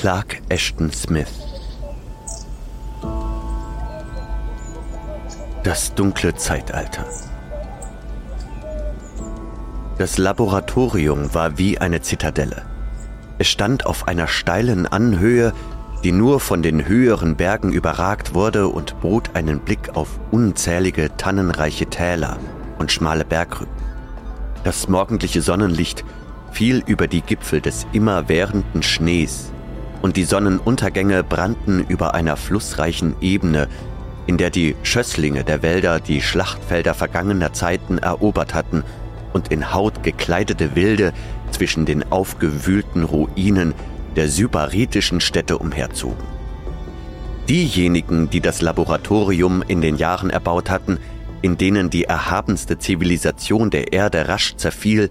Clark Ashton Smith. Das dunkle Zeitalter. Das Laboratorium war wie eine Zitadelle. Es stand auf einer steilen Anhöhe, die nur von den höheren Bergen überragt wurde und bot einen Blick auf unzählige tannenreiche Täler und schmale Bergrücken. Das morgendliche Sonnenlicht fiel über die Gipfel des immerwährenden Schnees und die Sonnenuntergänge brannten über einer flussreichen Ebene, in der die Schösslinge der Wälder die Schlachtfelder vergangener Zeiten erobert hatten und in Haut gekleidete Wilde zwischen den aufgewühlten Ruinen der sybaritischen Städte umherzogen. Diejenigen, die das Laboratorium in den Jahren erbaut hatten, in denen die erhabenste Zivilisation der Erde rasch zerfiel,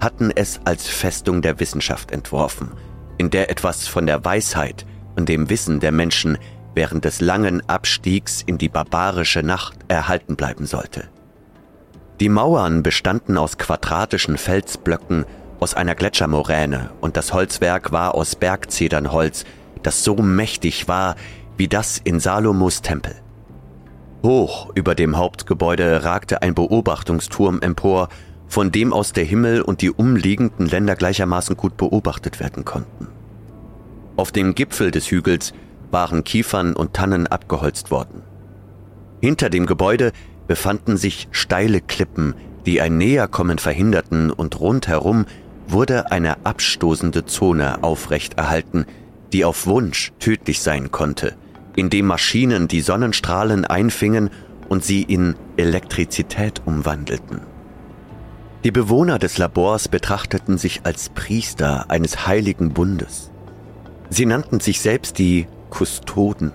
hatten es als Festung der Wissenschaft entworfen, in der etwas von der Weisheit und dem Wissen der Menschen während des langen Abstiegs in die barbarische Nacht erhalten bleiben sollte. Die Mauern bestanden aus quadratischen Felsblöcken aus einer Gletschermoräne und das Holzwerk war aus Bergzedernholz, das so mächtig war wie das in Salomos Tempel. Hoch über dem Hauptgebäude ragte ein Beobachtungsturm empor, von dem aus der Himmel und die umliegenden Länder gleichermaßen gut beobachtet werden konnten. Auf dem Gipfel des Hügels waren Kiefern und Tannen abgeholzt worden. Hinter dem Gebäude befanden sich steile Klippen, die ein Näherkommen verhinderten und rundherum wurde eine abstoßende Zone aufrechterhalten, die auf Wunsch tödlich sein konnte, indem Maschinen die Sonnenstrahlen einfingen und sie in Elektrizität umwandelten. Die Bewohner des Labors betrachteten sich als Priester eines heiligen Bundes. Sie nannten sich selbst die Kustoden.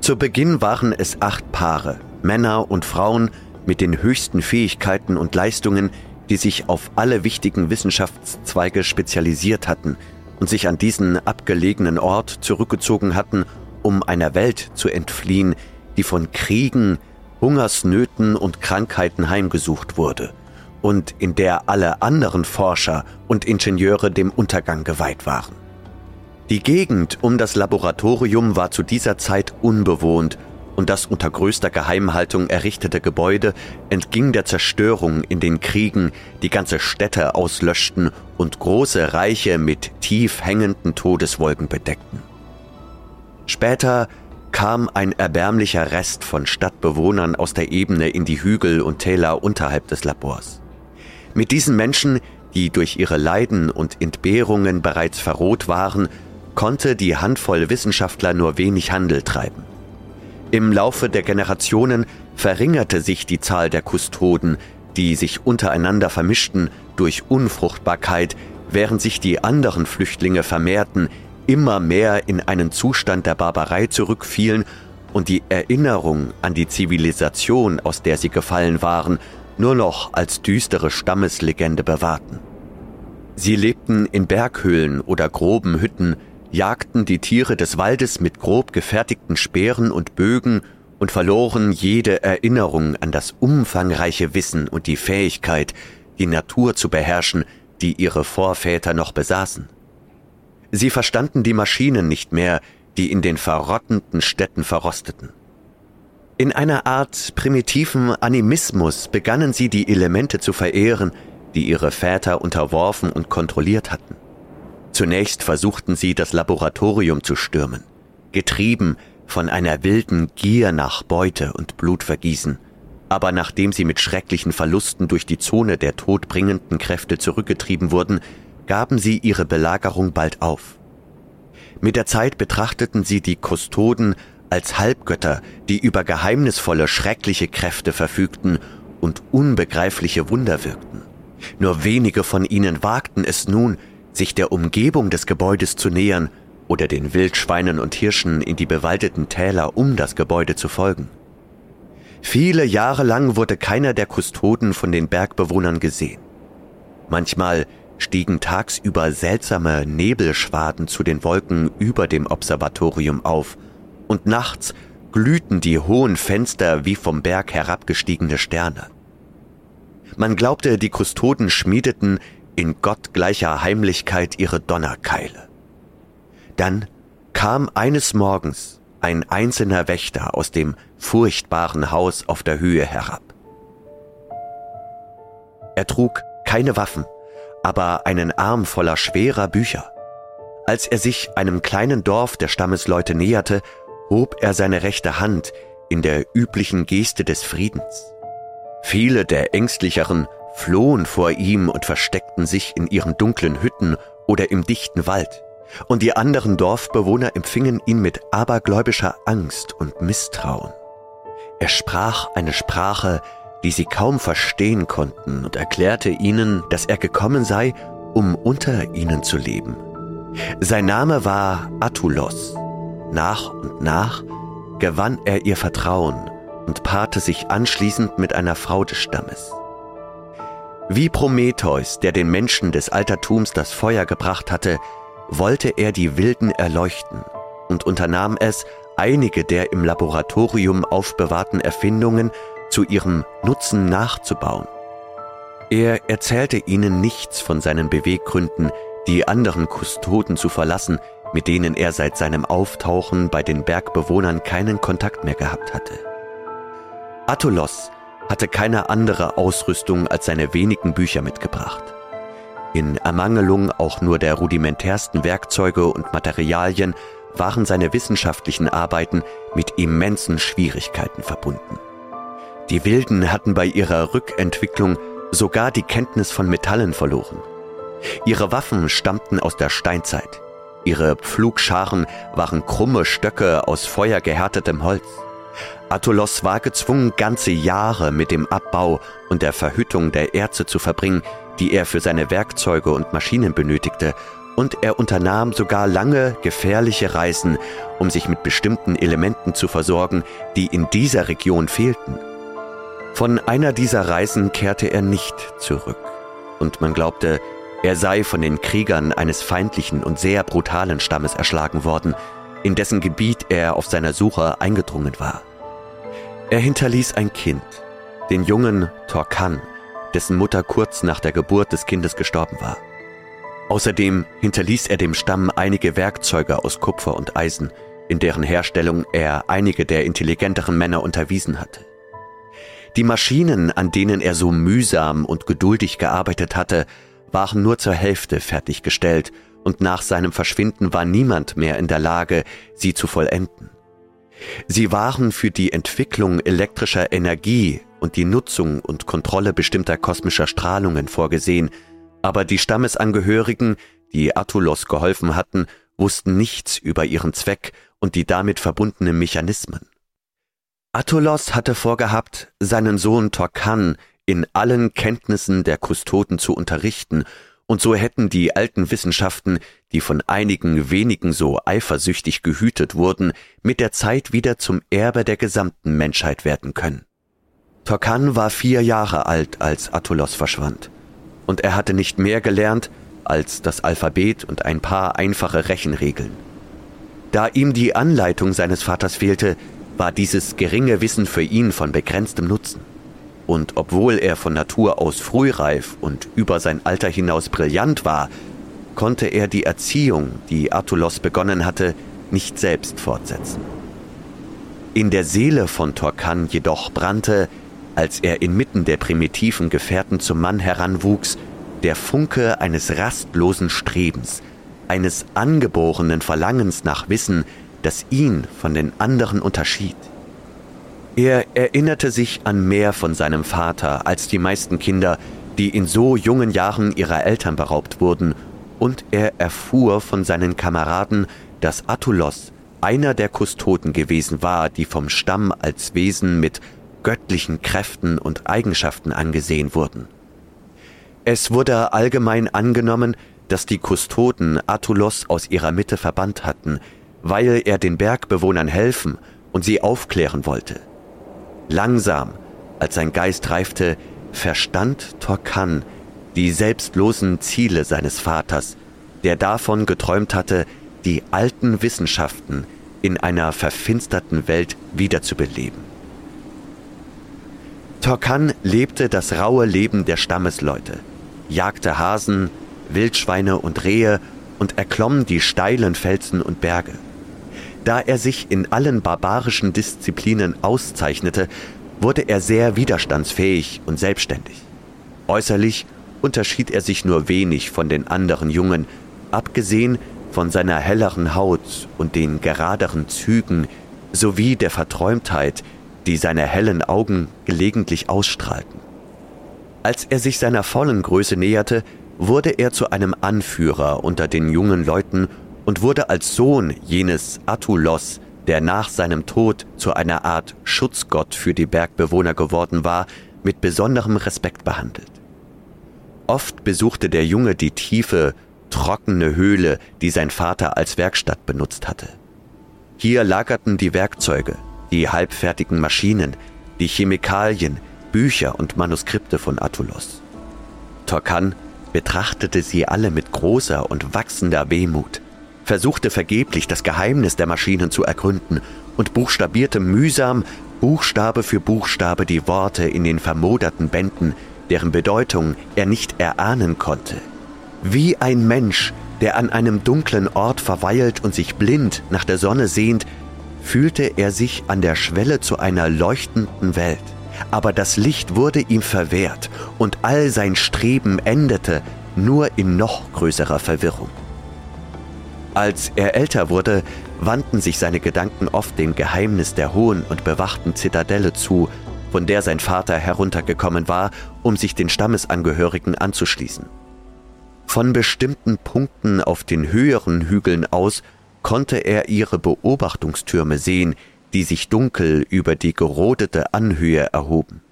Zu Beginn waren es acht Paare, Männer und Frauen mit den höchsten Fähigkeiten und Leistungen, die sich auf alle wichtigen Wissenschaftszweige spezialisiert hatten und sich an diesen abgelegenen Ort zurückgezogen hatten, um einer Welt zu entfliehen, die von Kriegen, Hungersnöten und Krankheiten heimgesucht wurde und in der alle anderen Forscher und Ingenieure dem Untergang geweiht waren. Die Gegend um das Laboratorium war zu dieser Zeit unbewohnt und das unter größter Geheimhaltung errichtete Gebäude entging der Zerstörung in den Kriegen, die ganze Städte auslöschten und große Reiche mit tief hängenden Todeswolken bedeckten. Später kam ein erbärmlicher Rest von Stadtbewohnern aus der Ebene in die Hügel und Täler unterhalb des Labors. Mit diesen Menschen, die durch ihre Leiden und Entbehrungen bereits verroht waren, konnte die Handvoll Wissenschaftler nur wenig Handel treiben. Im Laufe der Generationen verringerte sich die Zahl der Kustoden, die sich untereinander vermischten durch Unfruchtbarkeit, während sich die anderen Flüchtlinge vermehrten, immer mehr in einen Zustand der Barbarei zurückfielen und die Erinnerung an die Zivilisation, aus der sie gefallen waren, nur noch als düstere Stammeslegende bewahrten. Sie lebten in Berghöhlen oder groben Hütten, jagten die Tiere des Waldes mit grob gefertigten Speeren und Bögen und verloren jede Erinnerung an das umfangreiche Wissen und die Fähigkeit, die Natur zu beherrschen, die ihre Vorväter noch besaßen. Sie verstanden die Maschinen nicht mehr, die in den verrottenden Städten verrosteten. In einer Art primitiven Animismus begannen sie die Elemente zu verehren, die ihre Väter unterworfen und kontrolliert hatten. Zunächst versuchten sie, das Laboratorium zu stürmen, getrieben von einer wilden Gier nach Beute und Blutvergießen. Aber nachdem sie mit schrecklichen Verlusten durch die Zone der todbringenden Kräfte zurückgetrieben wurden, gaben sie ihre Belagerung bald auf. Mit der Zeit betrachteten sie die Kustoden als Halbgötter, die über geheimnisvolle, schreckliche Kräfte verfügten und unbegreifliche Wunder wirkten. Nur wenige von ihnen wagten es nun, sich der Umgebung des Gebäudes zu nähern oder den Wildschweinen und Hirschen in die bewaldeten Täler um das Gebäude zu folgen. Viele Jahre lang wurde keiner der Kustoden von den Bergbewohnern gesehen. Manchmal stiegen tagsüber seltsame Nebelschwaden zu den Wolken über dem Observatorium auf, und nachts glühten die hohen Fenster wie vom Berg herabgestiegene Sterne. Man glaubte, die Kustoden schmiedeten in gottgleicher Heimlichkeit ihre Donnerkeile. Dann kam eines Morgens ein einzelner Wächter aus dem furchtbaren Haus auf der Höhe herab. Er trug keine Waffen, aber einen Arm voller schwerer Bücher. Als er sich einem kleinen Dorf der Stammesleute näherte, hob er seine rechte Hand in der üblichen Geste des Friedens. Viele der Ängstlicheren flohen vor ihm und versteckten sich in ihren dunklen Hütten oder im dichten Wald, und die anderen Dorfbewohner empfingen ihn mit abergläubischer Angst und Misstrauen. Er sprach eine Sprache, die sie kaum verstehen konnten, und erklärte ihnen, dass er gekommen sei, um unter ihnen zu leben. Sein Name war Atulos. Nach und nach gewann er ihr Vertrauen und paarte sich anschließend mit einer Frau des Stammes. Wie Prometheus, der den Menschen des Altertums das Feuer gebracht hatte, wollte er die Wilden erleuchten und unternahm es, einige der im Laboratorium aufbewahrten Erfindungen zu ihrem Nutzen nachzubauen. Er erzählte ihnen nichts von seinen Beweggründen, die anderen Kustoden zu verlassen, mit denen er seit seinem Auftauchen bei den Bergbewohnern keinen Kontakt mehr gehabt hatte. Atulos hatte keine andere Ausrüstung als seine wenigen Bücher mitgebracht. In Ermangelung auch nur der rudimentärsten Werkzeuge und Materialien waren seine wissenschaftlichen Arbeiten mit immensen Schwierigkeiten verbunden. Die Wilden hatten bei ihrer Rückentwicklung sogar die Kenntnis von Metallen verloren. Ihre Waffen stammten aus der Steinzeit. Ihre Pflugscharen waren krumme Stöcke aus feuergehärtetem Holz. Atulos war gezwungen, ganze Jahre mit dem Abbau und der Verhüttung der Erze zu verbringen, die er für seine Werkzeuge und Maschinen benötigte, und er unternahm sogar lange, gefährliche Reisen, um sich mit bestimmten Elementen zu versorgen, die in dieser Region fehlten. Von einer dieser Reisen kehrte er nicht zurück, und man glaubte, er sei von den Kriegern eines feindlichen und sehr brutalen Stammes erschlagen worden, in dessen Gebiet er auf seiner Suche eingedrungen war. Er hinterließ ein Kind, den jungen Torkan, dessen Mutter kurz nach der Geburt des Kindes gestorben war. Außerdem hinterließ er dem Stamm einige Werkzeuge aus Kupfer und Eisen, in deren Herstellung er einige der intelligenteren Männer unterwiesen hatte. Die Maschinen, an denen er so mühsam und geduldig gearbeitet hatte, waren nur zur Hälfte fertiggestellt und nach seinem Verschwinden war niemand mehr in der Lage, sie zu vollenden. Sie waren für die Entwicklung elektrischer Energie und die Nutzung und Kontrolle bestimmter kosmischer Strahlungen vorgesehen, aber die Stammesangehörigen, die Atulos geholfen hatten, wussten nichts über ihren Zweck und die damit verbundenen Mechanismen. Atulos hatte vorgehabt, seinen Sohn Torkan in allen Kenntnissen der Kustoden zu unterrichten, und so hätten die alten Wissenschaften, die von einigen wenigen so eifersüchtig gehütet wurden, mit der Zeit wieder zum Erbe der gesamten Menschheit werden können. Torkan war vier Jahre alt, als Atulos verschwand, und er hatte nicht mehr gelernt als das Alphabet und ein paar einfache Rechenregeln. Da ihm die Anleitung seines Vaters fehlte, war dieses geringe Wissen für ihn von begrenztem Nutzen und obwohl er von Natur aus frühreif und über sein Alter hinaus brillant war, konnte er die Erziehung, die Artulos begonnen hatte, nicht selbst fortsetzen. In der Seele von Torkan jedoch brannte, als er inmitten der primitiven Gefährten zum Mann heranwuchs, der Funke eines rastlosen Strebens, eines angeborenen Verlangens nach Wissen, das ihn von den anderen unterschied. Er erinnerte sich an mehr von seinem Vater als die meisten Kinder, die in so jungen Jahren ihrer Eltern beraubt wurden, und er erfuhr von seinen Kameraden, dass Atulos einer der Kustoden gewesen war, die vom Stamm als Wesen mit göttlichen Kräften und Eigenschaften angesehen wurden. Es wurde allgemein angenommen, dass die Kustoden Atulos aus ihrer Mitte verbannt hatten, weil er den Bergbewohnern helfen und sie aufklären wollte. Langsam, als sein Geist reifte, verstand Torkan die selbstlosen Ziele seines Vaters, der davon geträumt hatte, die alten Wissenschaften in einer verfinsterten Welt wiederzubeleben. Torkan lebte das raue Leben der Stammesleute, jagte Hasen, Wildschweine und Rehe und erklomm die steilen Felsen und Berge. Da er sich in allen barbarischen Disziplinen auszeichnete, wurde er sehr widerstandsfähig und selbstständig. Äußerlich unterschied er sich nur wenig von den anderen Jungen, abgesehen von seiner helleren Haut und den geraderen Zügen sowie der Verträumtheit, die seine hellen Augen gelegentlich ausstrahlten. Als er sich seiner vollen Größe näherte, wurde er zu einem Anführer unter den jungen Leuten und wurde als Sohn jenes Atulos, der nach seinem Tod zu einer Art Schutzgott für die Bergbewohner geworden war, mit besonderem Respekt behandelt. Oft besuchte der Junge die tiefe, trockene Höhle, die sein Vater als Werkstatt benutzt hatte. Hier lagerten die Werkzeuge, die halbfertigen Maschinen, die Chemikalien, Bücher und Manuskripte von Atulos. Torkan betrachtete sie alle mit großer und wachsender Wehmut, versuchte vergeblich das Geheimnis der Maschinen zu ergründen und buchstabierte mühsam Buchstabe für Buchstabe die Worte in den vermoderten Bänden, deren Bedeutung er nicht erahnen konnte. Wie ein Mensch, der an einem dunklen Ort verweilt und sich blind nach der Sonne sehnt, fühlte er sich an der Schwelle zu einer leuchtenden Welt. Aber das Licht wurde ihm verwehrt und all sein Streben endete nur in noch größerer Verwirrung. Als er älter wurde, wandten sich seine Gedanken oft dem Geheimnis der hohen und bewachten Zitadelle zu, von der sein Vater heruntergekommen war, um sich den Stammesangehörigen anzuschließen. Von bestimmten Punkten auf den höheren Hügeln aus konnte er ihre Beobachtungstürme sehen, die sich dunkel über die gerodete Anhöhe erhoben.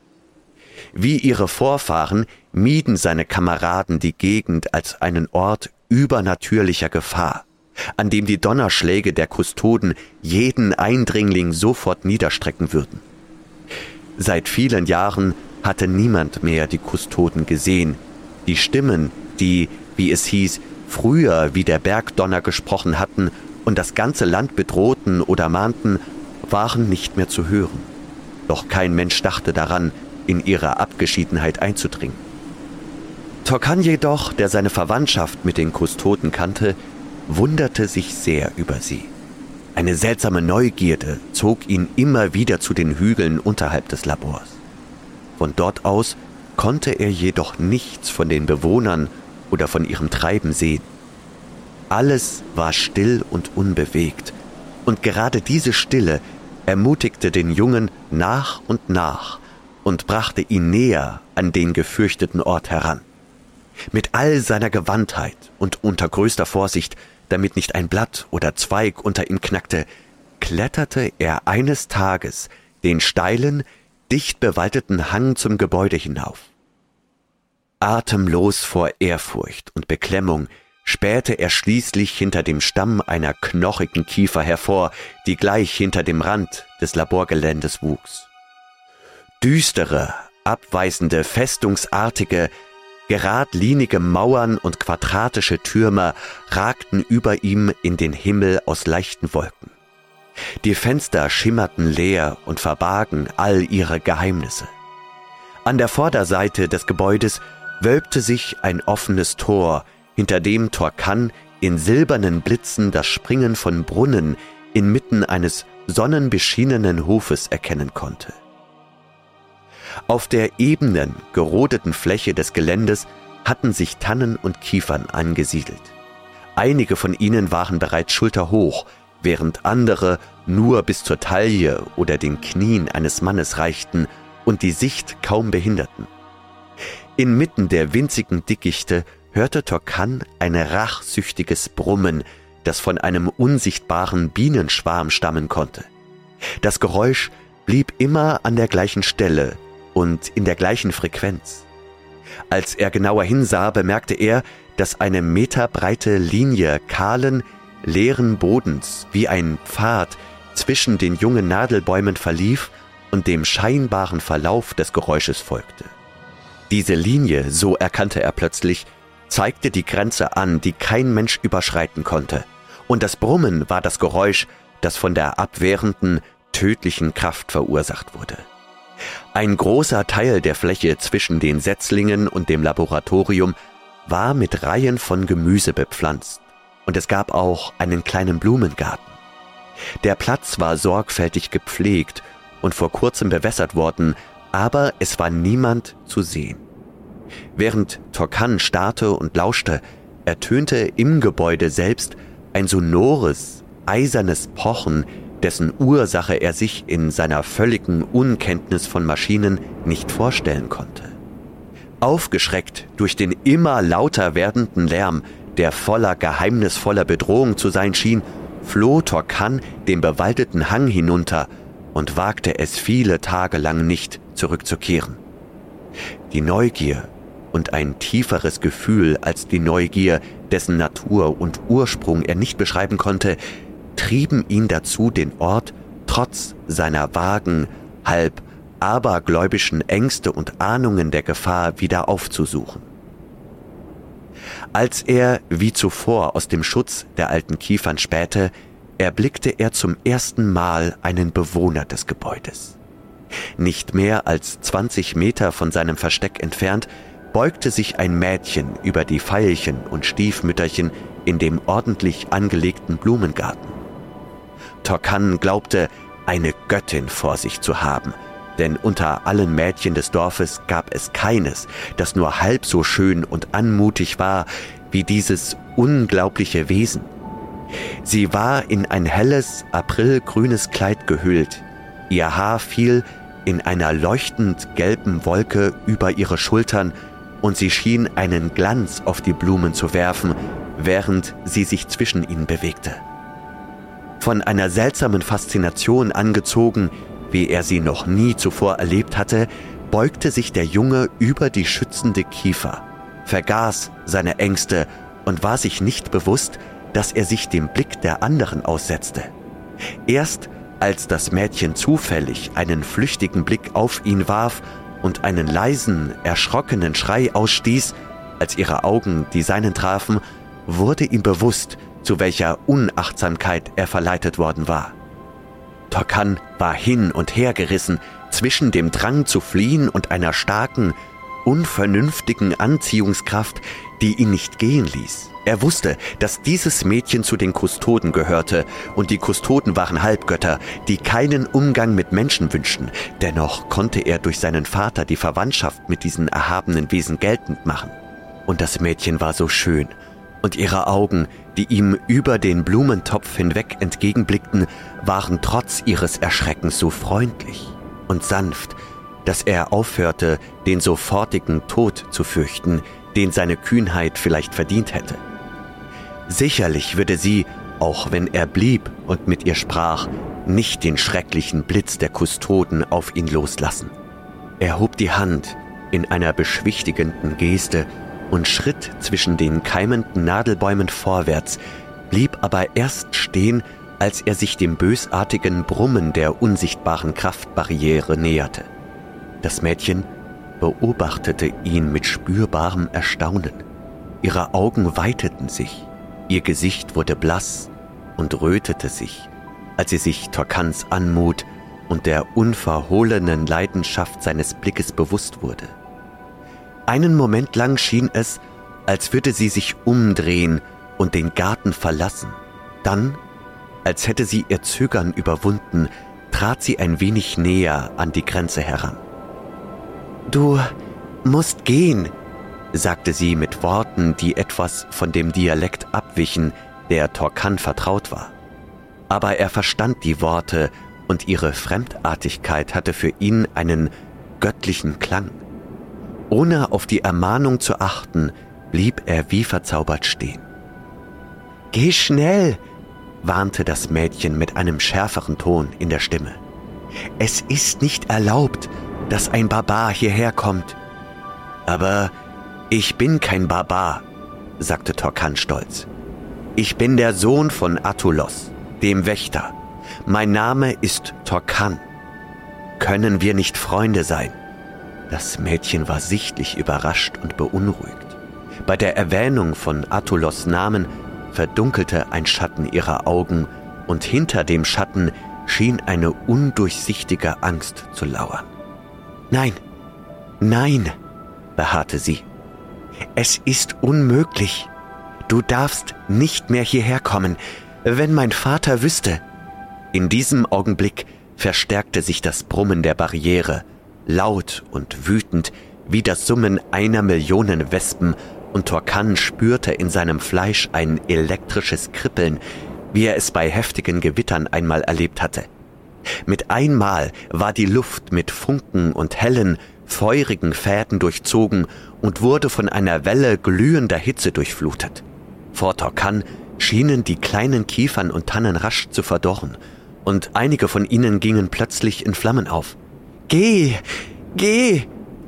Wie ihre Vorfahren mieden seine Kameraden die Gegend als einen Ort übernatürlicher Gefahr, an dem die Donnerschläge der Kustoden jeden Eindringling sofort niederstrecken würden. Seit vielen Jahren hatte niemand mehr die Kustoden gesehen. Die Stimmen, die, wie es hieß, früher wie der Bergdonner gesprochen hatten und das ganze Land bedrohten oder mahnten, waren nicht mehr zu hören. Doch kein Mensch dachte daran, in ihre Abgeschiedenheit einzudringen. Torkan jedoch, der seine Verwandtschaft mit den Kustoten kannte, wunderte sich sehr über sie. Eine seltsame Neugierde zog ihn immer wieder zu den Hügeln unterhalb des Labors. Von dort aus konnte er jedoch nichts von den Bewohnern oder von ihrem Treiben sehen. Alles war still und unbewegt, und gerade diese Stille ermutigte den Jungen nach und nach und brachte ihn näher an den gefürchteten Ort heran. Mit all seiner Gewandtheit und unter größter Vorsicht damit nicht ein Blatt oder Zweig unter ihm knackte, kletterte er eines Tages den steilen, dicht bewaldeten Hang zum Gebäude hinauf. Atemlos vor Ehrfurcht und Beklemmung spähte er schließlich hinter dem Stamm einer knochigen Kiefer hervor, die gleich hinter dem Rand des Laborgeländes wuchs. Düstere, abweisende, festungsartige, Geradlinige Mauern und quadratische Türme ragten über ihm in den Himmel aus leichten Wolken. Die Fenster schimmerten leer und verbargen all ihre Geheimnisse. An der Vorderseite des Gebäudes wölbte sich ein offenes Tor, hinter dem Torkan in silbernen Blitzen das Springen von Brunnen inmitten eines sonnenbeschienenen Hofes erkennen konnte. Auf der ebenen, gerodeten Fläche des Geländes hatten sich Tannen und Kiefern angesiedelt. Einige von ihnen waren bereits schulterhoch, während andere nur bis zur Taille oder den Knien eines Mannes reichten und die Sicht kaum behinderten. Inmitten der winzigen Dickichte hörte Torkan ein rachsüchtiges Brummen, das von einem unsichtbaren Bienenschwarm stammen konnte. Das Geräusch blieb immer an der gleichen Stelle, und in der gleichen Frequenz. Als er genauer hinsah, bemerkte er, dass eine meterbreite Linie kahlen, leeren Bodens wie ein Pfad zwischen den jungen Nadelbäumen verlief und dem scheinbaren Verlauf des Geräusches folgte. Diese Linie, so erkannte er plötzlich, zeigte die Grenze an, die kein Mensch überschreiten konnte, und das Brummen war das Geräusch, das von der abwehrenden, tödlichen Kraft verursacht wurde. Ein großer Teil der Fläche zwischen den Setzlingen und dem Laboratorium war mit Reihen von Gemüse bepflanzt. und es gab auch einen kleinen Blumengarten. Der Platz war sorgfältig gepflegt und vor kurzem bewässert worden, aber es war niemand zu sehen. Während Torkan starrte und lauschte, ertönte im Gebäude selbst ein sonores, eisernes Pochen, dessen Ursache er sich in seiner völligen Unkenntnis von Maschinen nicht vorstellen konnte. Aufgeschreckt durch den immer lauter werdenden Lärm, der voller geheimnisvoller Bedrohung zu sein schien, floh Torkan den bewaldeten Hang hinunter und wagte es viele Tage lang nicht zurückzukehren. Die Neugier und ein tieferes Gefühl als die Neugier, dessen Natur und Ursprung er nicht beschreiben konnte, trieben ihn dazu, den Ort trotz seiner vagen, halb abergläubischen Ängste und Ahnungen der Gefahr wieder aufzusuchen. Als er, wie zuvor, aus dem Schutz der alten Kiefern spähte, erblickte er zum ersten Mal einen Bewohner des Gebäudes. Nicht mehr als 20 Meter von seinem Versteck entfernt beugte sich ein Mädchen über die Veilchen und Stiefmütterchen in dem ordentlich angelegten Blumengarten. Torkan glaubte, eine Göttin vor sich zu haben, denn unter allen Mädchen des Dorfes gab es keines, das nur halb so schön und anmutig war wie dieses unglaubliche Wesen. Sie war in ein helles, aprilgrünes Kleid gehüllt, ihr Haar fiel in einer leuchtend gelben Wolke über ihre Schultern und sie schien einen Glanz auf die Blumen zu werfen, während sie sich zwischen ihnen bewegte. Von einer seltsamen Faszination angezogen, wie er sie noch nie zuvor erlebt hatte, beugte sich der Junge über die schützende Kiefer, vergaß seine Ängste und war sich nicht bewusst, dass er sich dem Blick der anderen aussetzte. Erst als das Mädchen zufällig einen flüchtigen Blick auf ihn warf und einen leisen, erschrockenen Schrei ausstieß, als ihre Augen die seinen trafen, wurde ihm bewusst, zu welcher Unachtsamkeit er verleitet worden war. Torkan war hin und her gerissen zwischen dem Drang zu fliehen und einer starken, unvernünftigen Anziehungskraft, die ihn nicht gehen ließ. Er wusste, dass dieses Mädchen zu den Kustoden gehörte, und die Kustoden waren Halbgötter, die keinen Umgang mit Menschen wünschten. Dennoch konnte er durch seinen Vater die Verwandtschaft mit diesen erhabenen Wesen geltend machen. Und das Mädchen war so schön, und ihre Augen, die ihm über den Blumentopf hinweg entgegenblickten, waren trotz ihres Erschreckens so freundlich und sanft, dass er aufhörte, den sofortigen Tod zu fürchten, den seine Kühnheit vielleicht verdient hätte. Sicherlich würde sie, auch wenn er blieb und mit ihr sprach, nicht den schrecklichen Blitz der Kustoden auf ihn loslassen. Er hob die Hand in einer beschwichtigenden Geste und schritt zwischen den keimenden Nadelbäumen vorwärts, blieb aber erst stehen, als er sich dem bösartigen Brummen der unsichtbaren Kraftbarriere näherte. Das Mädchen beobachtete ihn mit spürbarem Erstaunen. Ihre Augen weiteten sich, Ihr Gesicht wurde blass und rötete sich, als sie sich Torkans Anmut und der unverhohlenen Leidenschaft seines Blickes bewusst wurde. Einen Moment lang schien es, als würde sie sich umdrehen und den Garten verlassen. Dann, als hätte sie ihr Zögern überwunden, trat sie ein wenig näher an die Grenze heran. Du musst gehen, sagte sie mit Worten, die etwas von dem Dialekt abwichen, der Torkan vertraut war. Aber er verstand die Worte und ihre Fremdartigkeit hatte für ihn einen göttlichen Klang. Ohne auf die Ermahnung zu achten, blieb er wie verzaubert stehen. Geh schnell, warnte das Mädchen mit einem schärferen Ton in der Stimme. Es ist nicht erlaubt, dass ein Barbar hierher kommt. Aber ich bin kein Barbar, sagte Torkan stolz. Ich bin der Sohn von Atulos, dem Wächter. Mein Name ist Torkan. Können wir nicht Freunde sein? Das Mädchen war sichtlich überrascht und beunruhigt. Bei der Erwähnung von Atulos Namen verdunkelte ein Schatten ihrer Augen und hinter dem Schatten schien eine undurchsichtige Angst zu lauern. Nein, nein, beharrte sie. Es ist unmöglich. Du darfst nicht mehr hierher kommen, wenn mein Vater wüsste. In diesem Augenblick verstärkte sich das Brummen der Barriere, laut und wütend wie das Summen einer Million Wespen, und Torkan spürte in seinem Fleisch ein elektrisches Kribbeln, wie er es bei heftigen Gewittern einmal erlebt hatte. Mit einmal war die Luft mit Funken und hellen, feurigen Fäden durchzogen und wurde von einer Welle glühender Hitze durchflutet. Vor Torkan schienen die kleinen Kiefern und Tannen rasch zu verdorren, und einige von ihnen gingen plötzlich in Flammen auf. Geh, geh,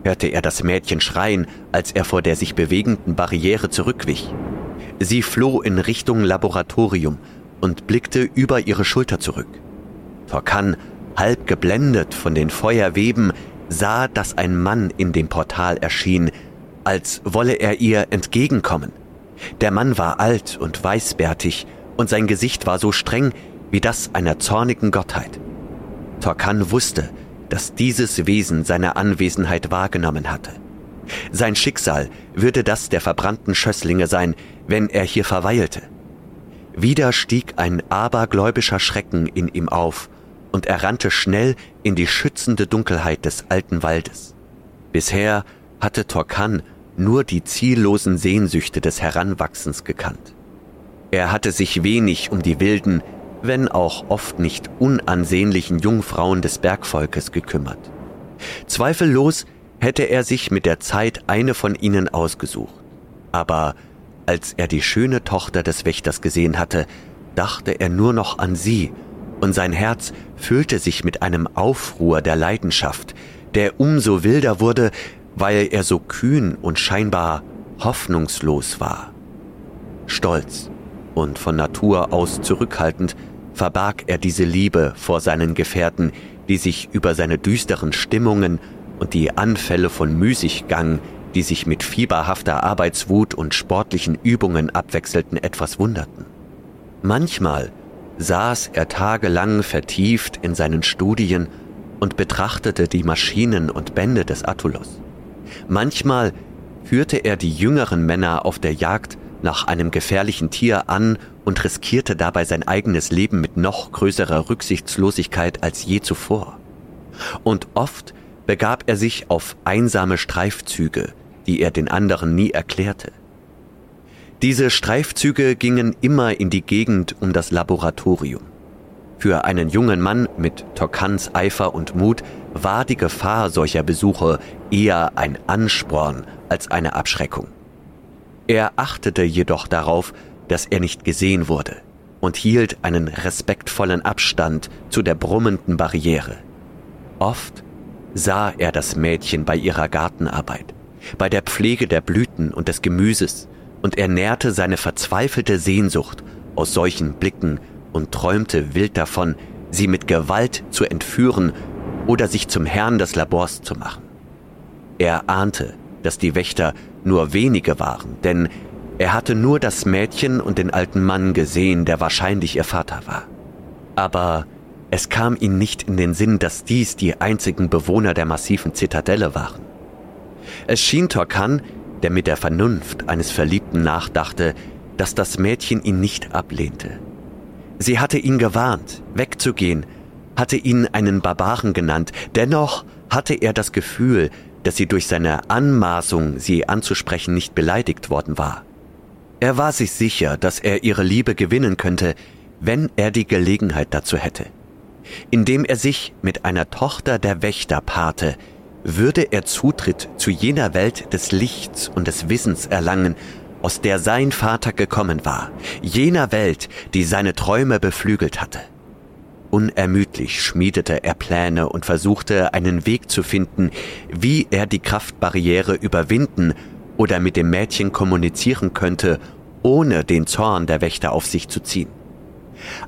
hörte er das Mädchen schreien, als er vor der sich bewegenden Barriere zurückwich. Sie floh in Richtung Laboratorium und blickte über ihre Schulter zurück. Torkan, halb geblendet von den Feuerweben, sah, dass ein Mann in dem Portal erschien, als wolle er ihr entgegenkommen. Der Mann war alt und weißbärtig, und sein Gesicht war so streng wie das einer zornigen Gottheit. Torkan wusste, dass dieses Wesen seine Anwesenheit wahrgenommen hatte. Sein Schicksal würde das der verbrannten Schösslinge sein, wenn er hier verweilte. Wieder stieg ein abergläubischer Schrecken in ihm auf, und er rannte schnell in die schützende Dunkelheit des alten Waldes. Bisher hatte Torkan nur die ziellosen Sehnsüchte des Heranwachsens gekannt. Er hatte sich wenig um die wilden, wenn auch oft nicht unansehnlichen Jungfrauen des Bergvolkes gekümmert. Zweifellos hätte er sich mit der Zeit eine von ihnen ausgesucht. Aber als er die schöne Tochter des Wächters gesehen hatte, dachte er nur noch an sie, und sein Herz füllte sich mit einem Aufruhr der Leidenschaft, der umso wilder wurde, weil er so kühn und scheinbar hoffnungslos war. Stolz und von Natur aus zurückhaltend verbarg er diese Liebe vor seinen Gefährten, die sich über seine düsteren Stimmungen und die Anfälle von Müßiggang, die sich mit fieberhafter Arbeitswut und sportlichen Übungen abwechselten, etwas wunderten. Manchmal saß er tagelang vertieft in seinen Studien und betrachtete die Maschinen und Bände des Attulos. Manchmal führte er die jüngeren Männer auf der Jagd nach einem gefährlichen Tier an und riskierte dabei sein eigenes Leben mit noch größerer Rücksichtslosigkeit als je zuvor. Und oft begab er sich auf einsame Streifzüge, die er den anderen nie erklärte. Diese Streifzüge gingen immer in die Gegend um das Laboratorium. Für einen jungen Mann mit Tokans Eifer und Mut war die Gefahr solcher Besuche eher ein Ansporn als eine Abschreckung. Er achtete jedoch darauf, dass er nicht gesehen wurde und hielt einen respektvollen Abstand zu der brummenden Barriere. Oft sah er das Mädchen bei ihrer Gartenarbeit, bei der Pflege der Blüten und des Gemüses, und er nährte seine verzweifelte Sehnsucht aus solchen Blicken und träumte wild davon, sie mit Gewalt zu entführen oder sich zum Herrn des Labors zu machen. Er ahnte, dass die Wächter nur wenige waren, denn er hatte nur das Mädchen und den alten Mann gesehen, der wahrscheinlich ihr Vater war. Aber es kam ihm nicht in den Sinn, dass dies die einzigen Bewohner der massiven Zitadelle waren. Es schien Torkan, der mit der Vernunft eines Verliebten nachdachte, dass das Mädchen ihn nicht ablehnte. Sie hatte ihn gewarnt, wegzugehen, hatte ihn einen Barbaren genannt, dennoch hatte er das Gefühl, dass sie durch seine Anmaßung, sie anzusprechen, nicht beleidigt worden war. Er war sich sicher, dass er ihre Liebe gewinnen könnte, wenn er die Gelegenheit dazu hätte. Indem er sich mit einer Tochter der Wächter paarte, würde er Zutritt zu jener Welt des Lichts und des Wissens erlangen, aus der sein Vater gekommen war, jener Welt, die seine Träume beflügelt hatte. Unermüdlich schmiedete er Pläne und versuchte einen Weg zu finden, wie er die Kraftbarriere überwinden oder mit dem Mädchen kommunizieren könnte, ohne den Zorn der Wächter auf sich zu ziehen.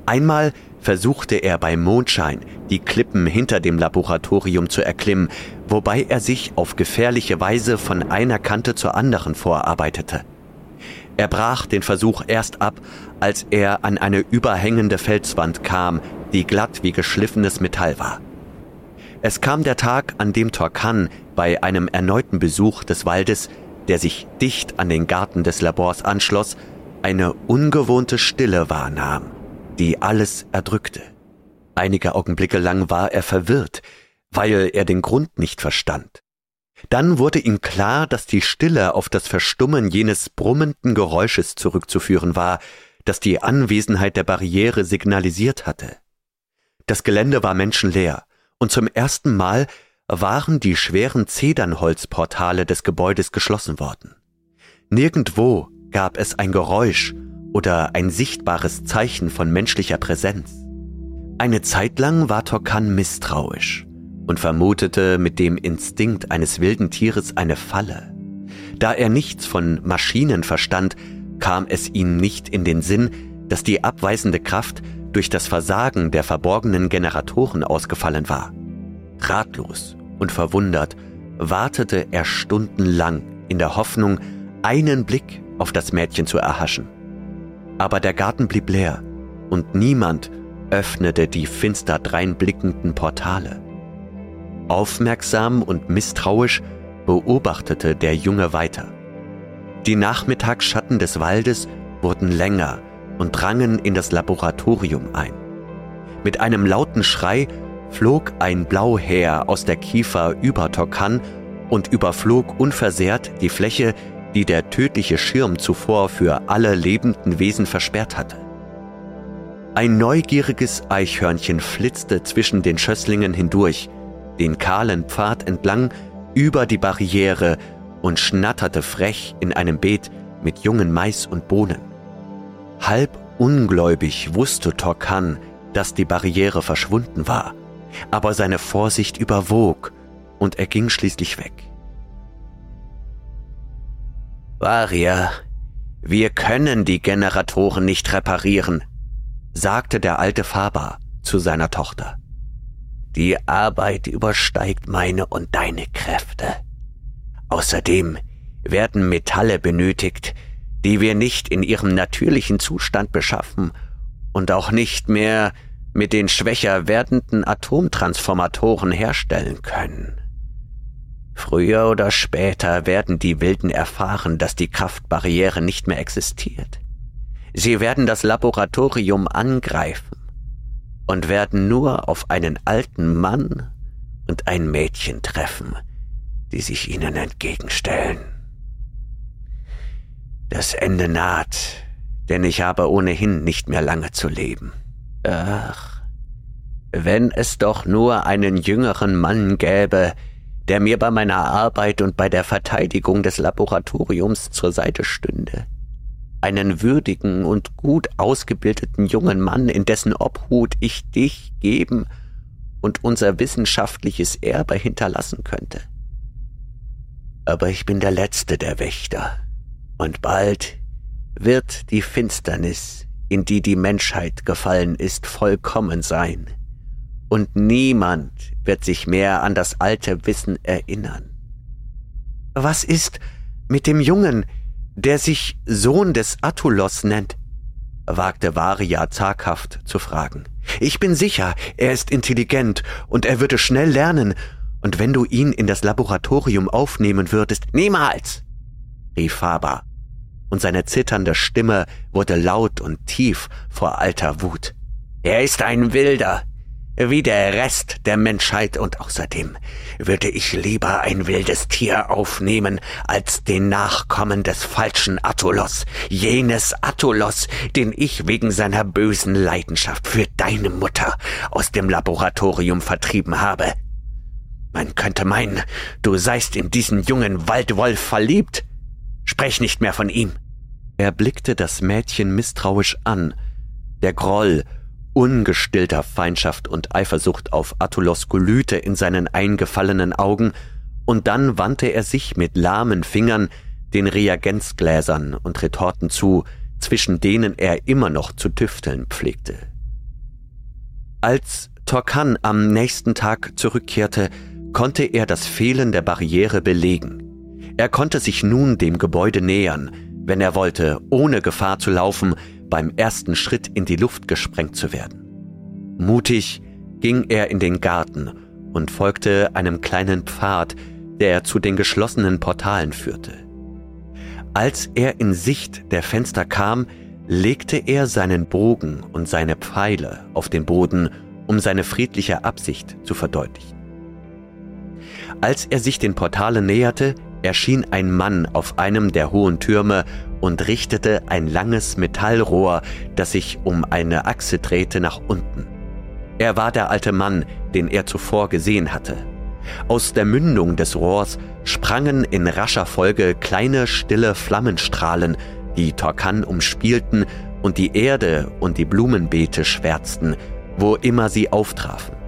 Einmal versuchte er bei Mondschein die Klippen hinter dem Laboratorium zu erklimmen, wobei er sich auf gefährliche Weise von einer Kante zur anderen vorarbeitete. Er brach den Versuch erst ab, als er an eine überhängende Felswand kam, die glatt wie geschliffenes Metall war. Es kam der Tag, an dem Torkan bei einem erneuten Besuch des Waldes der sich dicht an den Garten des Labors anschloss, eine ungewohnte Stille wahrnahm, die alles erdrückte. Einige Augenblicke lang war er verwirrt, weil er den Grund nicht verstand. Dann wurde ihm klar, dass die Stille auf das Verstummen jenes brummenden Geräusches zurückzuführen war, das die Anwesenheit der Barriere signalisiert hatte. Das Gelände war menschenleer, und zum ersten Mal waren die schweren Zedernholzportale des Gebäudes geschlossen worden. Nirgendwo gab es ein Geräusch oder ein sichtbares Zeichen von menschlicher Präsenz. Eine Zeit lang war Torkan misstrauisch und vermutete mit dem Instinkt eines wilden Tieres eine Falle. Da er nichts von Maschinen verstand, kam es ihm nicht in den Sinn, dass die abweisende Kraft durch das Versagen der verborgenen Generatoren ausgefallen war. Ratlos und verwundert wartete er stundenlang in der Hoffnung, einen Blick auf das Mädchen zu erhaschen. Aber der Garten blieb leer und niemand öffnete die finster dreinblickenden Portale. Aufmerksam und misstrauisch beobachtete der Junge weiter. Die Nachmittagsschatten des Waldes wurden länger und drangen in das Laboratorium ein. Mit einem lauten Schrei flog ein Blauheer aus der Kiefer über Torkan und überflog unversehrt die Fläche, die der tödliche Schirm zuvor für alle lebenden Wesen versperrt hatte. Ein neugieriges Eichhörnchen flitzte zwischen den Schösslingen hindurch, den kahlen Pfad entlang über die Barriere und schnatterte frech in einem Beet mit jungen Mais und Bohnen. Halb ungläubig wusste Torkan, dass die Barriere verschwunden war, aber seine Vorsicht überwog und er ging schließlich weg. Varia, wir können die Generatoren nicht reparieren, sagte der alte Faber zu seiner Tochter. Die Arbeit übersteigt meine und deine Kräfte. Außerdem werden Metalle benötigt, die wir nicht in ihrem natürlichen Zustand beschaffen und auch nicht mehr mit den schwächer werdenden Atomtransformatoren herstellen können. Früher oder später werden die Wilden erfahren, dass die Kraftbarriere nicht mehr existiert. Sie werden das Laboratorium angreifen und werden nur auf einen alten Mann und ein Mädchen treffen, die sich ihnen entgegenstellen. Das Ende naht, denn ich habe ohnehin nicht mehr lange zu leben. Ach, wenn es doch nur einen jüngeren Mann gäbe, der mir bei meiner Arbeit und bei der Verteidigung des Laboratoriums zur Seite stünde einen würdigen und gut ausgebildeten jungen Mann, in dessen Obhut ich dich geben und unser wissenschaftliches Erbe hinterlassen könnte. Aber ich bin der letzte der Wächter, und bald wird die Finsternis, in die die Menschheit gefallen ist, vollkommen sein, und niemand wird sich mehr an das alte Wissen erinnern. Was ist mit dem Jungen, der sich Sohn des Attulos nennt? wagte Varia zaghaft zu fragen. Ich bin sicher, er ist intelligent und er würde schnell lernen, und wenn du ihn in das Laboratorium aufnehmen würdest, niemals! rief Faber, und seine zitternde Stimme wurde laut und tief vor alter Wut. Er ist ein Wilder, wie der Rest der Menschheit und außerdem würde ich lieber ein wildes Tier aufnehmen als den Nachkommen des falschen Attulos, jenes Attulos, den ich wegen seiner bösen Leidenschaft für deine Mutter aus dem Laboratorium vertrieben habe. Man könnte meinen, du seist in diesen jungen Waldwolf verliebt. Sprech nicht mehr von ihm. Er blickte das Mädchen misstrauisch an. Der Groll ungestillter Feindschaft und Eifersucht auf Attulos glühte in seinen eingefallenen Augen, und dann wandte er sich mit lahmen Fingern den Reagenzgläsern und Retorten zu, zwischen denen er immer noch zu tüfteln pflegte. Als Torkan am nächsten Tag zurückkehrte, konnte er das Fehlen der Barriere belegen. Er konnte sich nun dem Gebäude nähern, wenn er wollte, ohne Gefahr zu laufen, beim ersten Schritt in die Luft gesprengt zu werden. Mutig ging er in den Garten und folgte einem kleinen Pfad, der zu den geschlossenen Portalen führte. Als er in Sicht der Fenster kam, legte er seinen Bogen und seine Pfeile auf den Boden, um seine friedliche Absicht zu verdeutlichen. Als er sich den Portalen näherte, erschien ein Mann auf einem der hohen Türme und richtete ein langes Metallrohr, das sich um eine Achse drehte, nach unten. Er war der alte Mann, den er zuvor gesehen hatte. Aus der Mündung des Rohrs sprangen in rascher Folge kleine stille Flammenstrahlen, die Torkan umspielten und die Erde und die Blumenbeete schwärzten, wo immer sie auftrafen.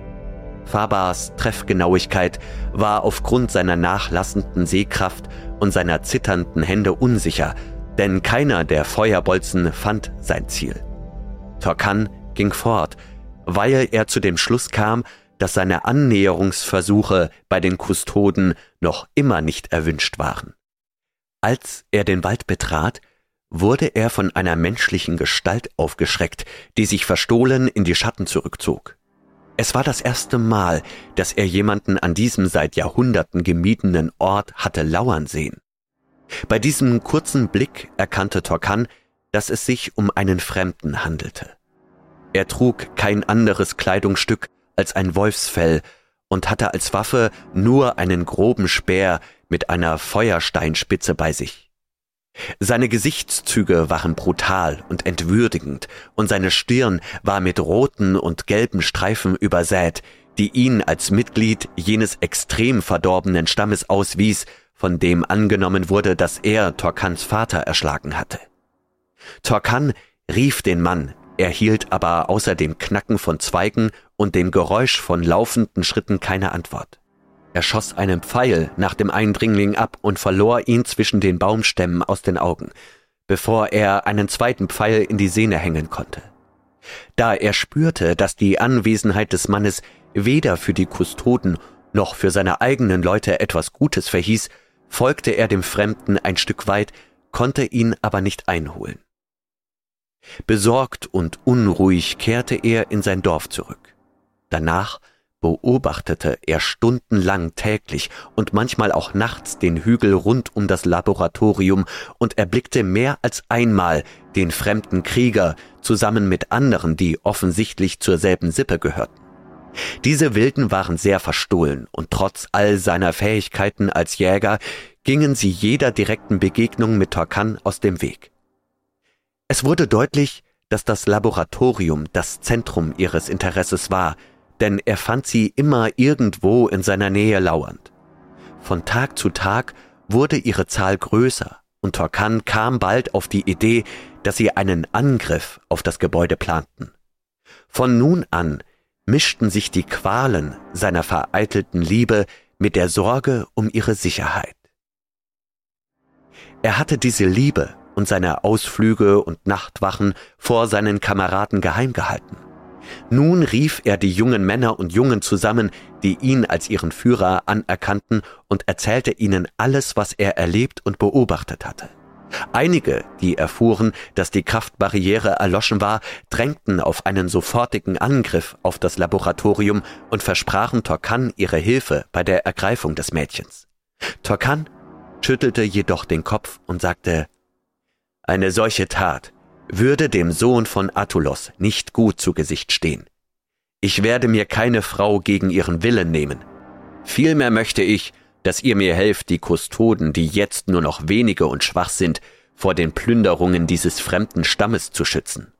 Fabas Treffgenauigkeit war aufgrund seiner nachlassenden Sehkraft und seiner zitternden Hände unsicher, denn keiner der Feuerbolzen fand sein Ziel. Torkan ging fort, weil er zu dem Schluss kam, dass seine Annäherungsversuche bei den Kustoden noch immer nicht erwünscht waren. Als er den Wald betrat, wurde er von einer menschlichen Gestalt aufgeschreckt, die sich verstohlen in die Schatten zurückzog. Es war das erste Mal, dass er jemanden an diesem seit Jahrhunderten gemiedenen Ort hatte lauern sehen. Bei diesem kurzen Blick erkannte Torkan, dass es sich um einen Fremden handelte. Er trug kein anderes Kleidungsstück als ein Wolfsfell und hatte als Waffe nur einen groben Speer mit einer Feuersteinspitze bei sich. Seine Gesichtszüge waren brutal und entwürdigend, und seine Stirn war mit roten und gelben Streifen übersät, die ihn als Mitglied jenes extrem verdorbenen Stammes auswies, von dem angenommen wurde, dass er Torkans Vater erschlagen hatte. Torkan rief den Mann, erhielt aber außer dem Knacken von Zweigen und dem Geräusch von laufenden Schritten keine Antwort. Er schoss einen Pfeil nach dem Eindringling ab und verlor ihn zwischen den Baumstämmen aus den Augen, bevor er einen zweiten Pfeil in die Sehne hängen konnte. Da er spürte, dass die Anwesenheit des Mannes weder für die Kustoden noch für seine eigenen Leute etwas Gutes verhieß, folgte er dem Fremden ein Stück weit, konnte ihn aber nicht einholen. Besorgt und unruhig kehrte er in sein Dorf zurück. Danach beobachtete er stundenlang täglich und manchmal auch nachts den Hügel rund um das Laboratorium und erblickte mehr als einmal den fremden Krieger zusammen mit anderen, die offensichtlich zur selben Sippe gehörten. Diese Wilden waren sehr verstohlen und trotz all seiner Fähigkeiten als Jäger gingen sie jeder direkten Begegnung mit Torkan aus dem Weg. Es wurde deutlich, dass das Laboratorium das Zentrum ihres Interesses war, denn er fand sie immer irgendwo in seiner Nähe lauernd. Von Tag zu Tag wurde ihre Zahl größer und Torkan kam bald auf die Idee, dass sie einen Angriff auf das Gebäude planten. Von nun an mischten sich die Qualen seiner vereitelten Liebe mit der Sorge um ihre Sicherheit. Er hatte diese Liebe und seine Ausflüge und Nachtwachen vor seinen Kameraden geheim gehalten. Nun rief er die jungen Männer und Jungen zusammen, die ihn als ihren Führer anerkannten, und erzählte ihnen alles, was er erlebt und beobachtet hatte. Einige, die erfuhren, dass die Kraftbarriere erloschen war, drängten auf einen sofortigen Angriff auf das Laboratorium und versprachen Torkan ihre Hilfe bei der Ergreifung des Mädchens. Torkan schüttelte jedoch den Kopf und sagte, eine solche Tat würde dem Sohn von Attulos nicht gut zu Gesicht stehen. Ich werde mir keine Frau gegen ihren Willen nehmen. Vielmehr möchte ich, dass ihr mir helft, die Kustoden, die jetzt nur noch wenige und schwach sind, vor den Plünderungen dieses fremden Stammes zu schützen.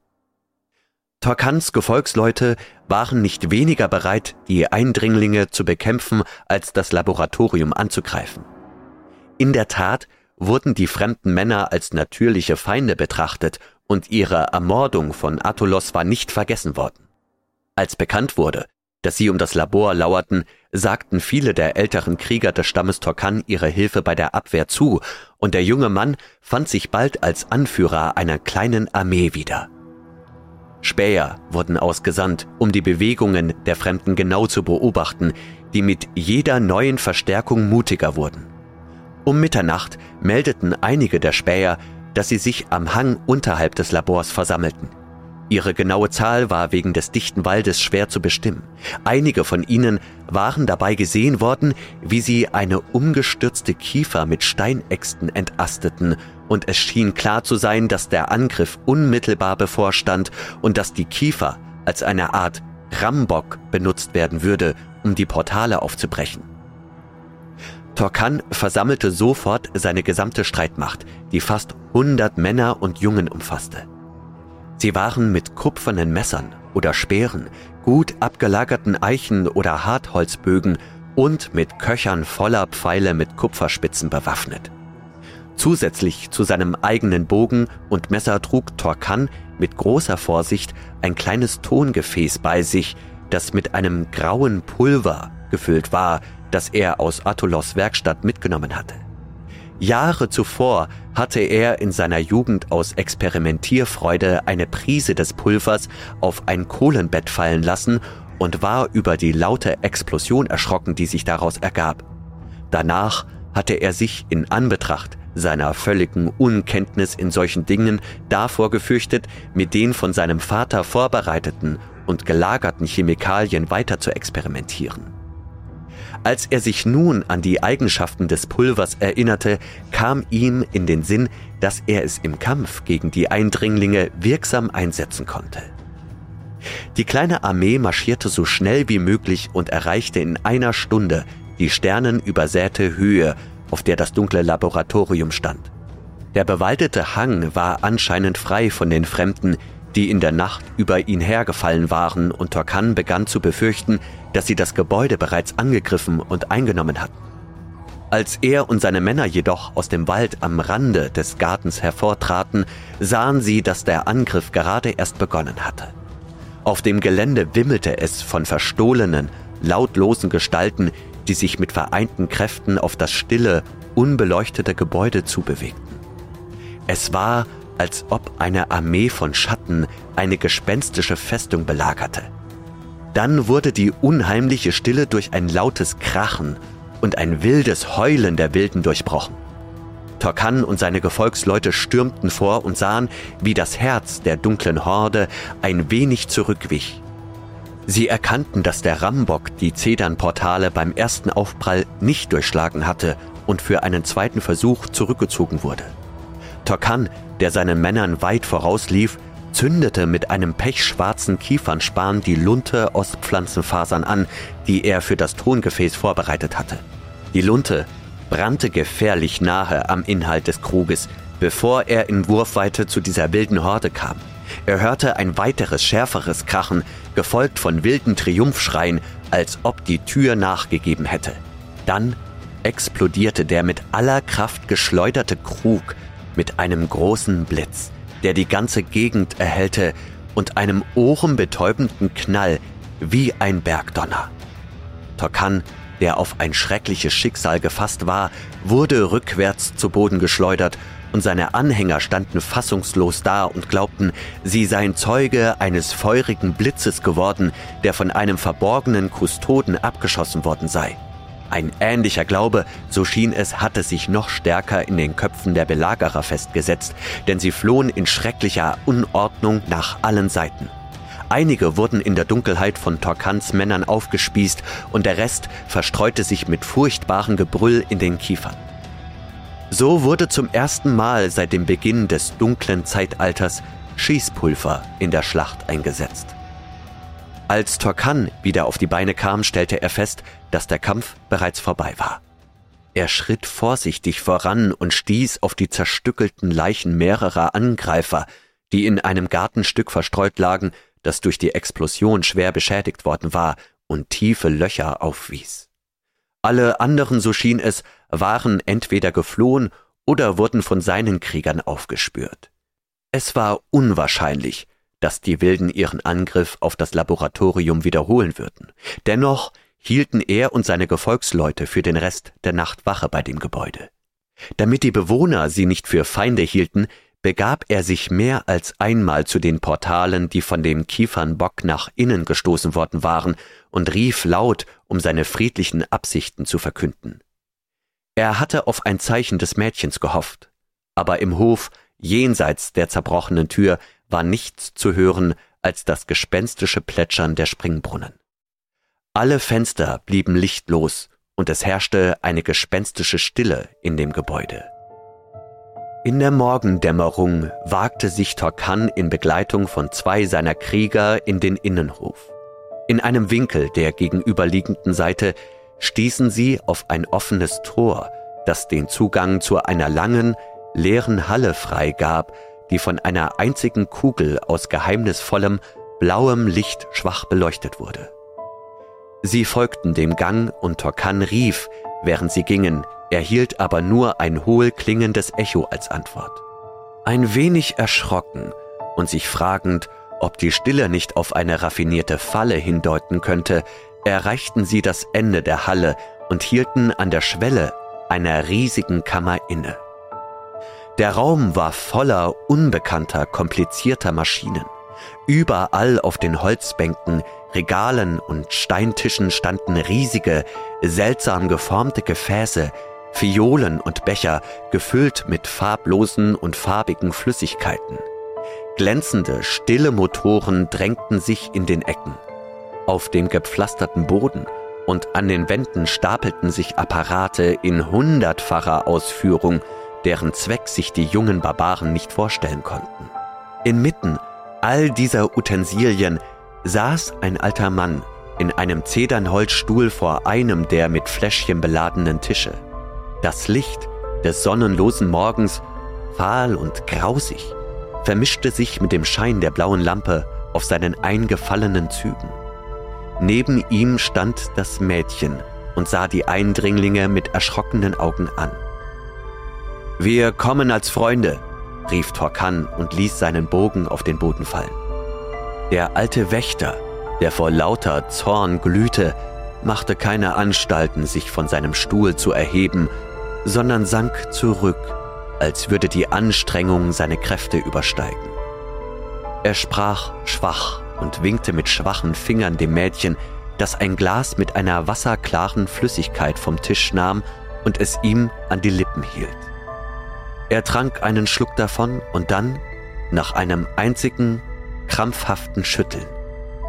Torkans Gefolgsleute waren nicht weniger bereit, die Eindringlinge zu bekämpfen, als das Laboratorium anzugreifen. In der Tat wurden die fremden Männer als natürliche Feinde betrachtet und ihre Ermordung von Attulos war nicht vergessen worden. Als bekannt wurde, dass sie um das Labor lauerten, sagten viele der älteren Krieger des Stammes Torkan ihre Hilfe bei der Abwehr zu, und der junge Mann fand sich bald als Anführer einer kleinen Armee wieder. Späher wurden ausgesandt, um die Bewegungen der Fremden genau zu beobachten, die mit jeder neuen Verstärkung mutiger wurden. Um Mitternacht meldeten einige der Späher, dass sie sich am Hang unterhalb des Labors versammelten. Ihre genaue Zahl war wegen des dichten Waldes schwer zu bestimmen. Einige von ihnen waren dabei gesehen worden, wie sie eine umgestürzte Kiefer mit Steinäxten entasteten, und es schien klar zu sein, dass der Angriff unmittelbar bevorstand und dass die Kiefer als eine Art Rambock benutzt werden würde, um die Portale aufzubrechen. Torkan versammelte sofort seine gesamte Streitmacht, die fast 100 Männer und Jungen umfasste. Sie waren mit kupfernen Messern oder Speeren, gut abgelagerten Eichen oder Hartholzbögen und mit Köchern voller Pfeile mit Kupferspitzen bewaffnet. Zusätzlich zu seinem eigenen Bogen und Messer trug Torkan mit großer Vorsicht ein kleines Tongefäß bei sich, das mit einem grauen Pulver gefüllt war, das er aus Attulos Werkstatt mitgenommen hatte. Jahre zuvor hatte er in seiner Jugend aus Experimentierfreude eine Prise des Pulvers auf ein Kohlenbett fallen lassen und war über die laute Explosion erschrocken, die sich daraus ergab. Danach hatte er sich in Anbetracht seiner völligen Unkenntnis in solchen Dingen davor gefürchtet, mit den von seinem Vater vorbereiteten und gelagerten Chemikalien weiter zu experimentieren. Als er sich nun an die Eigenschaften des Pulvers erinnerte, kam ihm in den Sinn, dass er es im Kampf gegen die Eindringlinge wirksam einsetzen konnte. Die kleine Armee marschierte so schnell wie möglich und erreichte in einer Stunde die sternenübersäte Höhe, auf der das dunkle Laboratorium stand. Der bewaldete Hang war anscheinend frei von den Fremden, die in der Nacht über ihn hergefallen waren, und Torkan begann zu befürchten, dass sie das Gebäude bereits angegriffen und eingenommen hatten. Als er und seine Männer jedoch aus dem Wald am Rande des Gartens hervortraten, sahen sie, dass der Angriff gerade erst begonnen hatte. Auf dem Gelände wimmelte es von verstohlenen, lautlosen Gestalten, die sich mit vereinten Kräften auf das stille, unbeleuchtete Gebäude zubewegten. Es war, als ob eine Armee von Schatten eine gespenstische Festung belagerte. Dann wurde die unheimliche Stille durch ein lautes Krachen und ein wildes Heulen der Wilden durchbrochen. Torkan und seine Gefolgsleute stürmten vor und sahen, wie das Herz der dunklen Horde ein wenig zurückwich. Sie erkannten, dass der Rambock die Zedernportale beim ersten Aufprall nicht durchschlagen hatte und für einen zweiten Versuch zurückgezogen wurde. Torkan, der seinen Männern weit vorauslief, zündete mit einem pechschwarzen Kiefernspan die Lunte aus Pflanzenfasern an, die er für das Tongefäß vorbereitet hatte. Die Lunte brannte gefährlich nahe am Inhalt des Kruges, bevor er in Wurfweite zu dieser wilden Horde kam. Er hörte ein weiteres, schärferes Krachen, gefolgt von wilden Triumphschreien, als ob die Tür nachgegeben hätte. Dann explodierte der mit aller Kraft geschleuderte Krug mit einem großen Blitz der die ganze Gegend erhellte und einem ohrenbetäubenden Knall wie ein Bergdonner. Torkan, der auf ein schreckliches Schicksal gefasst war, wurde rückwärts zu Boden geschleudert und seine Anhänger standen fassungslos da und glaubten, sie seien Zeuge eines feurigen Blitzes geworden, der von einem verborgenen Kustoden abgeschossen worden sei. Ein ähnlicher Glaube, so schien es, hatte sich noch stärker in den Köpfen der Belagerer festgesetzt, denn sie flohen in schrecklicher Unordnung nach allen Seiten. Einige wurden in der Dunkelheit von Torkans Männern aufgespießt und der Rest verstreute sich mit furchtbarem Gebrüll in den Kiefern. So wurde zum ersten Mal seit dem Beginn des dunklen Zeitalters Schießpulver in der Schlacht eingesetzt. Als Torkan wieder auf die Beine kam, stellte er fest, dass der Kampf bereits vorbei war. Er schritt vorsichtig voran und stieß auf die zerstückelten Leichen mehrerer Angreifer, die in einem Gartenstück verstreut lagen, das durch die Explosion schwer beschädigt worden war und tiefe Löcher aufwies. Alle anderen, so schien es, waren entweder geflohen oder wurden von seinen Kriegern aufgespürt. Es war unwahrscheinlich, dass die Wilden ihren Angriff auf das Laboratorium wiederholen würden. Dennoch hielten er und seine Gefolgsleute für den Rest der Nacht Wache bei dem Gebäude. Damit die Bewohner sie nicht für Feinde hielten, begab er sich mehr als einmal zu den Portalen, die von dem Kiefernbock nach innen gestoßen worden waren, und rief laut, um seine friedlichen Absichten zu verkünden. Er hatte auf ein Zeichen des Mädchens gehofft, aber im Hof, jenseits der zerbrochenen Tür, war nichts zu hören als das gespenstische Plätschern der Springbrunnen. Alle Fenster blieben lichtlos und es herrschte eine gespenstische Stille in dem Gebäude. In der Morgendämmerung wagte sich Torkan in Begleitung von zwei seiner Krieger in den Innenhof. In einem Winkel der gegenüberliegenden Seite stießen sie auf ein offenes Tor, das den Zugang zu einer langen, leeren Halle freigab, die von einer einzigen Kugel aus geheimnisvollem, blauem Licht schwach beleuchtet wurde. Sie folgten dem Gang und Torkan rief, während sie gingen, erhielt aber nur ein hohl klingendes Echo als Antwort. Ein wenig erschrocken und sich fragend, ob die Stille nicht auf eine raffinierte Falle hindeuten könnte, erreichten sie das Ende der Halle und hielten an der Schwelle einer riesigen Kammer inne. Der Raum war voller unbekannter, komplizierter Maschinen. Überall auf den Holzbänken Regalen und Steintischen standen riesige, seltsam geformte Gefäße, Fiolen und Becher, gefüllt mit farblosen und farbigen Flüssigkeiten. Glänzende, stille Motoren drängten sich in den Ecken. Auf dem gepflasterten Boden und an den Wänden stapelten sich Apparate in hundertfacher Ausführung, deren Zweck sich die jungen Barbaren nicht vorstellen konnten. Inmitten all dieser Utensilien saß ein alter Mann in einem Zedernholzstuhl vor einem der mit Fläschchen beladenen Tische. Das Licht des sonnenlosen Morgens, fahl und grausig, vermischte sich mit dem Schein der blauen Lampe auf seinen eingefallenen Zügen. Neben ihm stand das Mädchen und sah die Eindringlinge mit erschrockenen Augen an. Wir kommen als Freunde, rief Torkan und ließ seinen Bogen auf den Boden fallen. Der alte Wächter, der vor lauter Zorn glühte, machte keine Anstalten, sich von seinem Stuhl zu erheben, sondern sank zurück, als würde die Anstrengung seine Kräfte übersteigen. Er sprach schwach und winkte mit schwachen Fingern dem Mädchen, das ein Glas mit einer wasserklaren Flüssigkeit vom Tisch nahm und es ihm an die Lippen hielt. Er trank einen Schluck davon und dann, nach einem einzigen krampfhaften Schütteln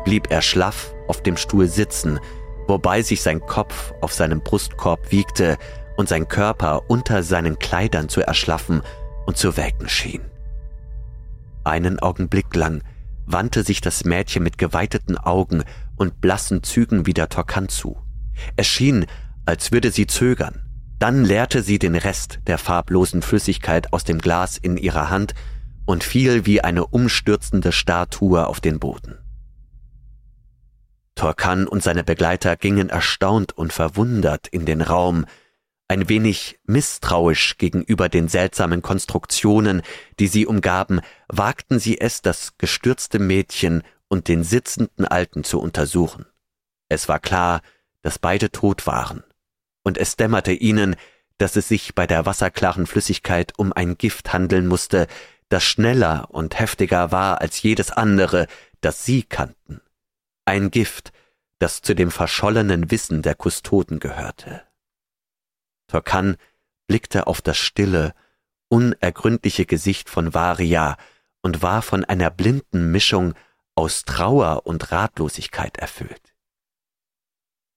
blieb er schlaff auf dem Stuhl sitzen, wobei sich sein Kopf auf seinem Brustkorb wiegte und sein Körper unter seinen Kleidern zu erschlaffen und zu welken schien. Einen Augenblick lang wandte sich das Mädchen mit geweiteten Augen und blassen Zügen wieder Torkan zu. Es schien, als würde sie zögern. Dann leerte sie den Rest der farblosen Flüssigkeit aus dem Glas in ihrer Hand und fiel wie eine umstürzende Statue auf den Boden. Torkan und seine Begleiter gingen erstaunt und verwundert in den Raum, ein wenig misstrauisch gegenüber den seltsamen Konstruktionen, die sie umgaben, wagten sie es, das gestürzte Mädchen und den sitzenden Alten zu untersuchen. Es war klar, dass beide tot waren, und es dämmerte ihnen, dass es sich bei der wasserklaren Flüssigkeit um ein Gift handeln musste, das schneller und heftiger war als jedes andere, das sie kannten. Ein Gift, das zu dem verschollenen Wissen der Kustoden gehörte. Torkan blickte auf das stille, unergründliche Gesicht von Varia und war von einer blinden Mischung aus Trauer und Ratlosigkeit erfüllt.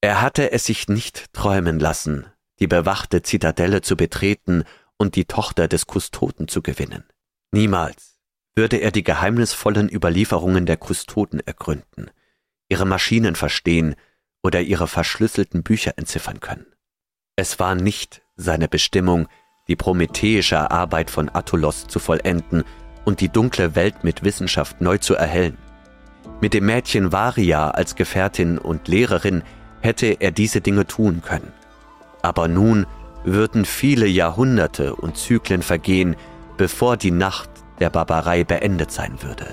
Er hatte es sich nicht träumen lassen, die bewachte Zitadelle zu betreten und die Tochter des Kustoten zu gewinnen. Niemals würde er die geheimnisvollen Überlieferungen der Kustoten ergründen, ihre Maschinen verstehen oder ihre verschlüsselten Bücher entziffern können. Es war nicht seine Bestimmung, die prometheische Arbeit von Attulos zu vollenden und die dunkle Welt mit Wissenschaft neu zu erhellen. Mit dem Mädchen Varia als Gefährtin und Lehrerin hätte er diese Dinge tun können. Aber nun würden viele Jahrhunderte und Zyklen vergehen, bevor die Nacht der Barbarei beendet sein würde.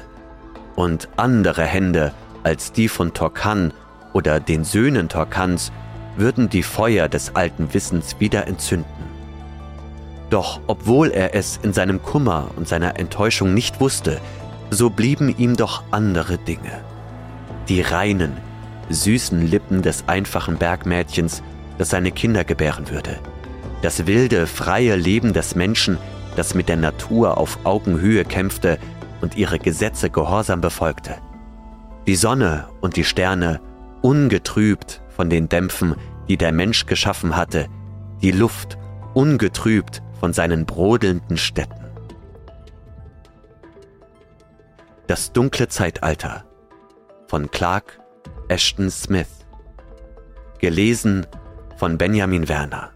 Und andere Hände als die von Torkan oder den Söhnen Torkans würden die Feuer des alten Wissens wieder entzünden. Doch obwohl er es in seinem Kummer und seiner Enttäuschung nicht wusste, so blieben ihm doch andere Dinge. Die reinen, süßen Lippen des einfachen Bergmädchens, das seine Kinder gebären würde. Das wilde, freie Leben des Menschen, das mit der Natur auf Augenhöhe kämpfte und ihre Gesetze gehorsam befolgte. Die Sonne und die Sterne, ungetrübt von den Dämpfen, die der Mensch geschaffen hatte, die Luft, ungetrübt von seinen brodelnden Städten. Das dunkle Zeitalter von Clark Ashton Smith. Gelesen von Benjamin Werner.